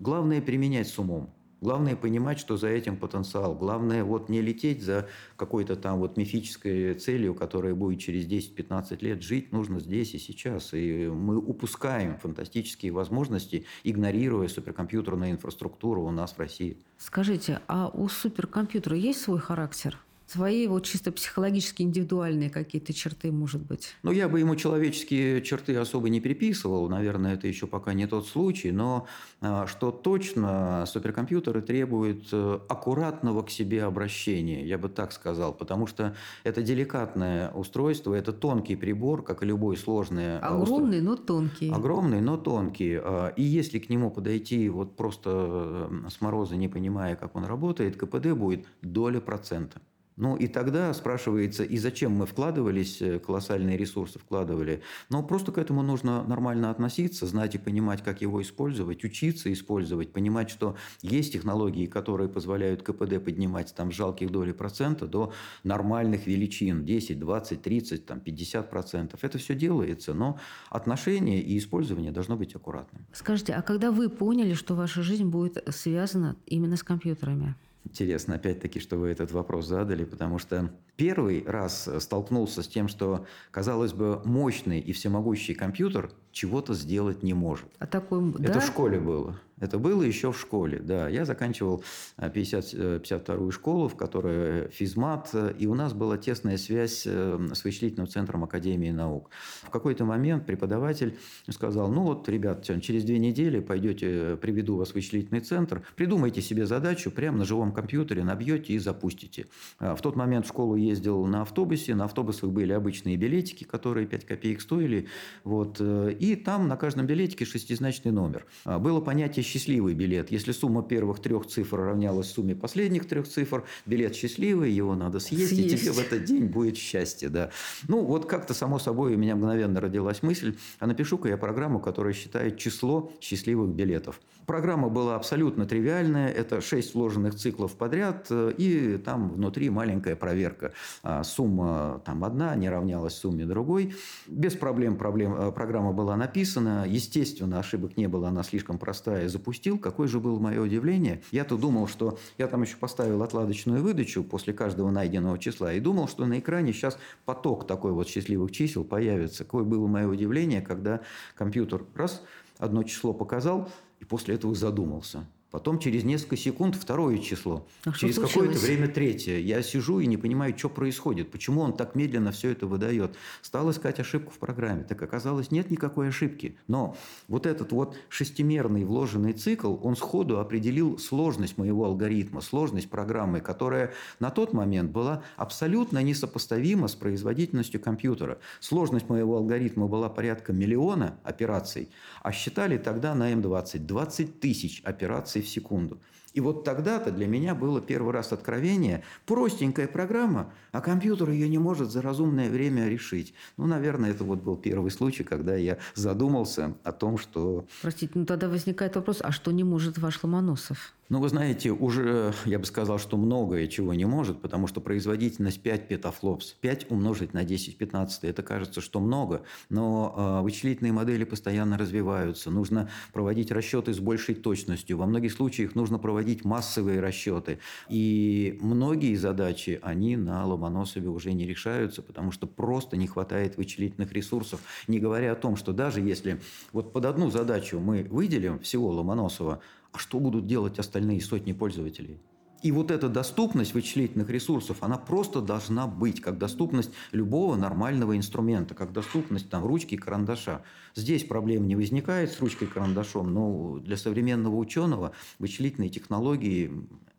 главное применять с умом. Главное понимать, что за этим потенциал. Главное вот не лететь за какой-то там вот мифической целью, которая будет через 10-15 лет. Жить нужно здесь и сейчас. И мы упускаем фантастические возможности, игнорируя суперкомпьютерную инфраструктуру у нас в России. Скажите, а у суперкомпьютера есть свой характер? Свои вот чисто психологически индивидуальные какие-то черты, может быть? Ну, я бы ему человеческие черты особо не приписывал. Наверное, это еще пока не тот случай. Но а, что точно, суперкомпьютеры требуют э, аккуратного к себе обращения, я бы так сказал. Потому что это деликатное устройство, это тонкий прибор, как и любой сложный. Огромный, устройство. но тонкий. Огромный, но тонкий. А, и если к нему подойти вот просто э, с мороза, не понимая, как он работает, КПД будет доля процента. Ну и тогда спрашивается, и зачем мы вкладывались, э, колоссальные ресурсы вкладывали. Но просто к этому нужно нормально относиться, знать и понимать, как его использовать, учиться использовать, понимать, что есть технологии, которые позволяют КПД поднимать там жалких доли процента до нормальных величин, 10, 20, 30, там, 50 процентов. Это все делается, но отношение и использование должно быть аккуратным. Скажите, а когда вы поняли, что ваша жизнь будет связана именно с компьютерами? Интересно, опять-таки, что вы этот вопрос задали, потому что первый раз столкнулся с тем, что, казалось бы, мощный и всемогущий компьютер чего-то сделать не может. А такой, Это да? в школе было. Это было еще в школе, да. Я заканчивал 50, 52-ю школу, в которой физмат, и у нас была тесная связь с вычислительным центром Академии наук. В какой-то момент преподаватель сказал, ну вот, ребят, через две недели пойдете, приведу вас в вычислительный центр, придумайте себе задачу, прямо на живом компьютере набьете и запустите. В тот момент в школу ездил на автобусе, на автобусах были обычные билетики, которые 5 копеек стоили, вот, и там на каждом билетике шестизначный номер. Было понятие счастливый билет. Если сумма первых трех цифр равнялась сумме последних трех цифр, билет счастливый, его надо съесть, съесть. и тебе в этот день будет счастье. Да. Ну, вот как-то само собой у меня мгновенно родилась мысль, а напишу-ка я программу, которая считает число счастливых билетов. Программа была абсолютно тривиальная. Это шесть вложенных циклов подряд, э, и там внутри маленькая проверка. А, сумма там одна не равнялась сумме другой. Без проблем, проблем э, программа была написана. Естественно, ошибок не было, она слишком простая. Запустил. Какое же было мое удивление. Я-то думал, что я там еще поставил отладочную выдачу после каждого найденного числа и думал, что на экране сейчас поток такой вот счастливых чисел появится. Какое было мое удивление, когда компьютер раз одно число показал, и после этого задумался. Потом через несколько секунд второе число. А через какое-то время третье. Я сижу и не понимаю, что происходит. Почему он так медленно все это выдает. Стал искать ошибку в программе. Так оказалось, нет никакой ошибки. Но вот этот вот шестимерный вложенный цикл, он сходу определил сложность моего алгоритма, сложность программы, которая на тот момент была абсолютно несопоставима с производительностью компьютера. Сложность моего алгоритма была порядка миллиона операций, а считали тогда на М20 20 тысяч операций в секунду. И вот тогда-то для меня было первый раз откровение. Простенькая программа, а компьютер ее не может за разумное время решить. Ну, наверное, это вот был первый случай, когда я задумался о том, что... Простите, ну тогда возникает вопрос, а что не может ваш Ломоносов? Ну, вы знаете, уже я бы сказал, что многое чего не может, потому что производительность 5 петафлопс, 5 умножить на 10 15, это кажется, что много, но э, вычислительные модели постоянно развиваются, нужно проводить расчеты с большей точностью, во многих случаях нужно проводить массовые расчеты, и многие задачи, они на Ломоносове уже не решаются, потому что просто не хватает вычислительных ресурсов, не говоря о том, что даже если вот под одну задачу мы выделим всего Ломоносова, а что будут делать остальные сотни пользователей? И вот эта доступность вычислительных ресурсов, она просто должна быть, как доступность любого нормального инструмента, как доступность там, ручки и карандаша. Здесь проблем не возникает с ручкой и карандашом, но для современного ученого вычислительные технологии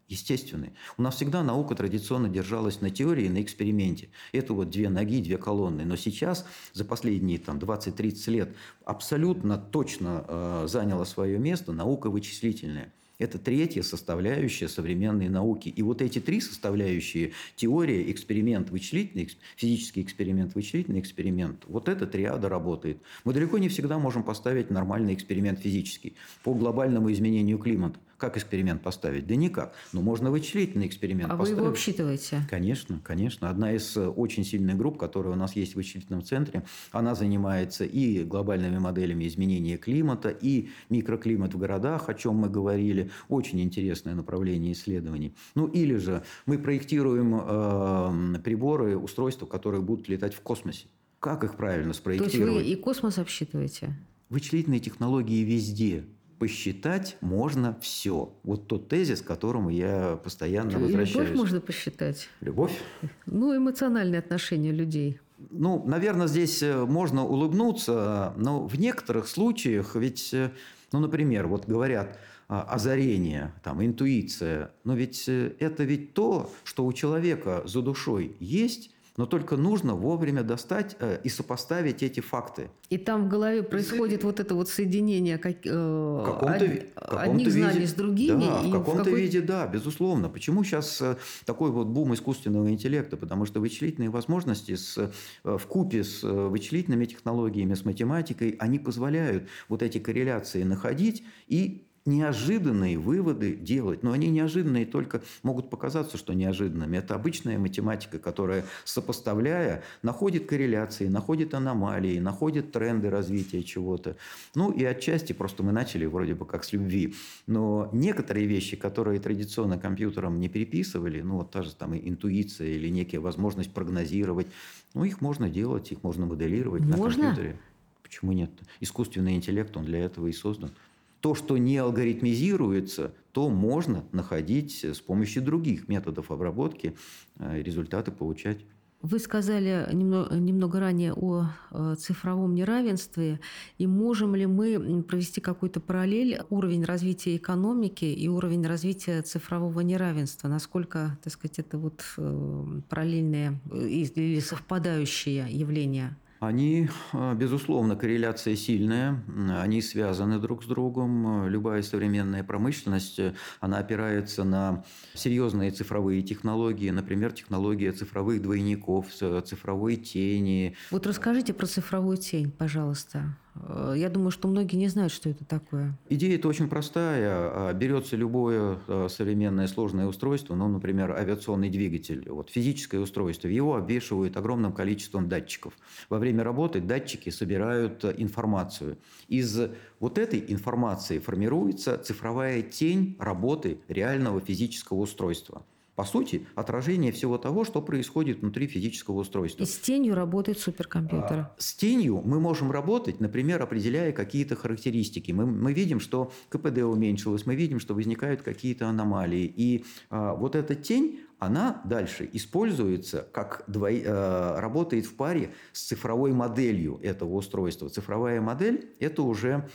естественные. У нас всегда наука традиционно держалась на теории, на эксперименте. Это вот две ноги, две колонны. Но сейчас, за последние там, 20-30 лет, абсолютно точно э, заняла свое место наука вычислительная. Это третья составляющая современной науки. И вот эти три составляющие – теория, эксперимент, вычислительный, физический эксперимент, вычислительный эксперимент – вот эта триада работает. Мы далеко не всегда можем поставить нормальный эксперимент физический по глобальному изменению климата. Как эксперимент поставить? Да никак. Но можно вычислительный эксперимент а поставить. вы его обсчитываете? Конечно, конечно. Одна из э, очень сильных групп, которая у нас есть в вычислительном центре, она занимается и глобальными моделями изменения климата, и микроклимат в городах, о чем мы говорили. Очень интересное направление исследований. Ну или же мы проектируем э, приборы, устройства, которые будут летать в космосе. Как их правильно спроектировать? То есть вы и космос обсчитываете? Вычислительные технологии везде посчитать можно все. Вот тот тезис, к которому я постоянно и возвращаюсь. Любовь можно посчитать. Любовь? Ну, эмоциональные отношения людей. Ну, наверное, здесь э, можно улыбнуться, но в некоторых случаях ведь, э, ну, например, вот говорят, а, озарение, там, интуиция. Но ведь э, это ведь то, что у человека за душой есть, но только нужно вовремя достать э, и сопоставить эти факты. И там в голове происходит вот это вот соединение как, э, каком-то, од, каком одних виде, знаний с другими. Да, в каком-то какой... виде, да, безусловно. Почему сейчас э, такой вот бум искусственного интеллекта? Потому что вычислительные возможности с, э, в купе с вычислительными технологиями, с математикой, они позволяют вот эти корреляции находить и неожиданные выводы делать. Но они неожиданные только могут показаться, что неожиданными. Это обычная математика, которая, сопоставляя, находит корреляции, находит аномалии, находит тренды развития чего-то. Ну и отчасти просто мы начали вроде бы как с любви. Но некоторые вещи, которые традиционно компьютерам не переписывали, ну вот та же там интуиция или некая возможность прогнозировать, ну их можно делать, их можно моделировать можно? на компьютере. Почему нет? Искусственный интеллект, он для этого и создан. То, что не алгоритмизируется, то можно находить с помощью других методов обработки э, результаты получать. Вы сказали немного, ранее о э, цифровом неравенстве. И можем ли мы провести какую-то параллель уровень развития экономики и уровень развития цифрового неравенства? Насколько, так сказать, это вот э, параллельные или совпадающие явления? Они, а, безусловно, корреляция сильная, они связаны друг с другом. Любая современная промышленность, она опирается на серьезные цифровые технологии, например, технология цифровых двойников, цифровой тени. Вот расскажите про цифровую тень, пожалуйста. Э, я думаю, что многие не знают, что это такое. Идея это очень простая. А, берется любое э, современное сложное устройство, ну, например, авиационный двигатель, вот физическое устройство, его обвешивают огромным количеством датчиков. Во время работы датчики собирают э, информацию. Из вот этой информации формируется цифровая тень работы реального физического устройства по сути, отражение всего того, что происходит внутри физического устройства. И с тенью работает суперкомпьютер. А, с тенью мы можем работать, например, определяя какие-то характеристики. Мы, мы видим, что КПД уменьшилось, мы видим, что возникают какие-то аномалии. И а, вот эта тень, она дальше используется, как дво... э, работает в паре с цифровой моделью этого устройства. Цифровая модель – это уже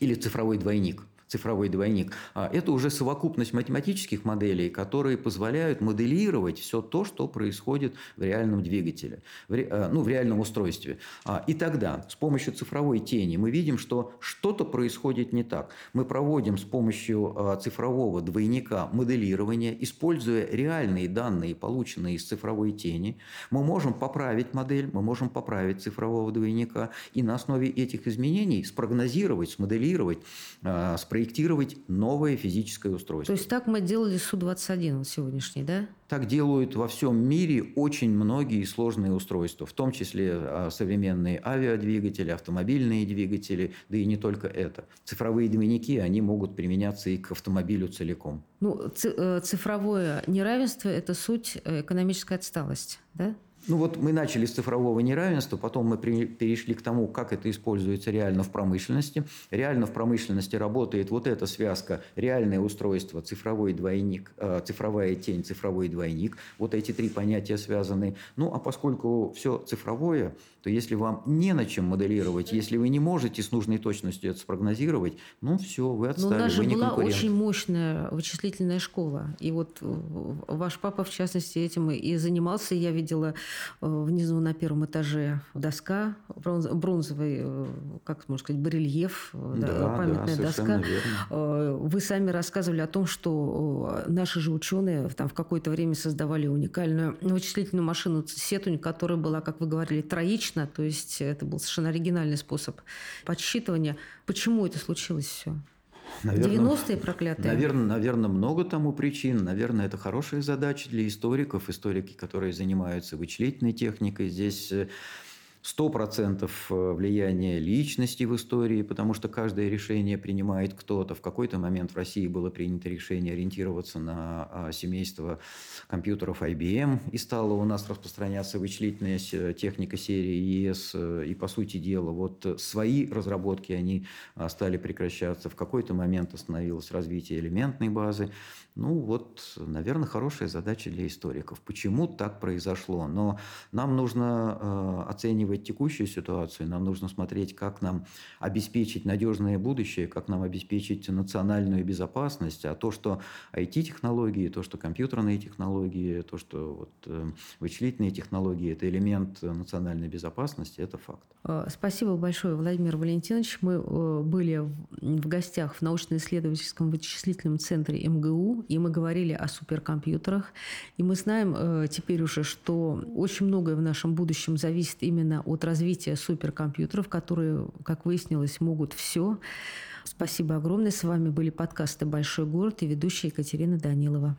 или цифровой двойник – цифровой двойник, а это уже совокупность математических моделей, которые позволяют моделировать все то, что происходит в реальном двигателе, в, ре, э, ну, в реальном устройстве. А, и тогда с помощью цифровой тени мы видим, что что-то происходит не так. Мы проводим с помощью а, цифрового двойника моделирование, используя реальные данные, полученные из цифровой тени. Мы можем поправить модель, мы можем поправить цифрового двойника и на основе этих изменений спрогнозировать, смоделировать, спроектировать спроектировать новое физическое устройство. То есть так мы делали Су-21 сегодняшний, да? Так делают во всем мире очень многие сложные устройства, в том числе а, современные авиадвигатели, автомобильные двигатели, да и не только это. Цифровые двойники, они могут применяться и к автомобилю целиком. Ну, э, цифровое неравенство – это суть э, экономической отсталости, да? Ну вот мы начали с цифрового неравенства, потом мы перешли к тому, как это используется реально в промышленности. Реально в промышленности работает вот эта связка реальное устройство, цифровой двойник, э, цифровая тень, цифровой двойник. Вот эти три понятия связаны. Ну а поскольку все цифровое, то если вам не на чем моделировать, если вы не можете с нужной точностью это спрогнозировать, ну все, вы отстали, Но у нас же была очень мощная вычислительная школа. И вот э, ваш папа, в частности, этим и занимался. Я видела внизу на первом этаже доска, бронзовый, э, как можно сказать, барельеф, да, памятная да, доска. Верно. Вы сами рассказывали о том, что наши же ученые там в какое-то время создавали уникальную вычислительную машину Сетунь, которая была, как вы говорили, троичная лично, то есть это был совершенно оригинальный способ подсчитывания. Почему это случилось все? Наверное, 90-е проклятые? Наверное, наверное, много тому причин. Наверное, это хорошая задача для историков. Историки, которые занимаются вычислительной техникой. Здесь э, сто процентов э, влияния личности в истории, потому что каждое решение принимает кто-то. В какой-то момент в России было принято решение ориентироваться на а, семейство компьютеров IBM, и стала у нас распространяться вычислительная техника серии ES, и, по сути дела, вот свои разработки, они а, стали прекращаться. В какой-то момент остановилось развитие элементной базы. Ну, вот, наверное, хорошая задача для историков. Почему так произошло? Но нам нужно э, оценивать текущую ситуацию, нам нужно смотреть, как нам обеспечить надежное будущее, как нам обеспечить национальную безопасность. А то, что IT-технологии, то, что компьютерные технологии, то, что вот, э, вычислительные технологии – это элемент национальной безопасности, это факт. Э, спасибо большое, Владимир Валентинович. Мы э, были в гостях в научно-исследовательском вычислительном центре МГУ и мы говорили о суперкомпьютерах. И мы знаем э, теперь уже, что очень многое в нашем будущем зависит именно от развития суперкомпьютеров, которые, как выяснилось, могут все. Спасибо огромное. С вами были подкасты «Большой город» и ведущая Екатерина Данилова.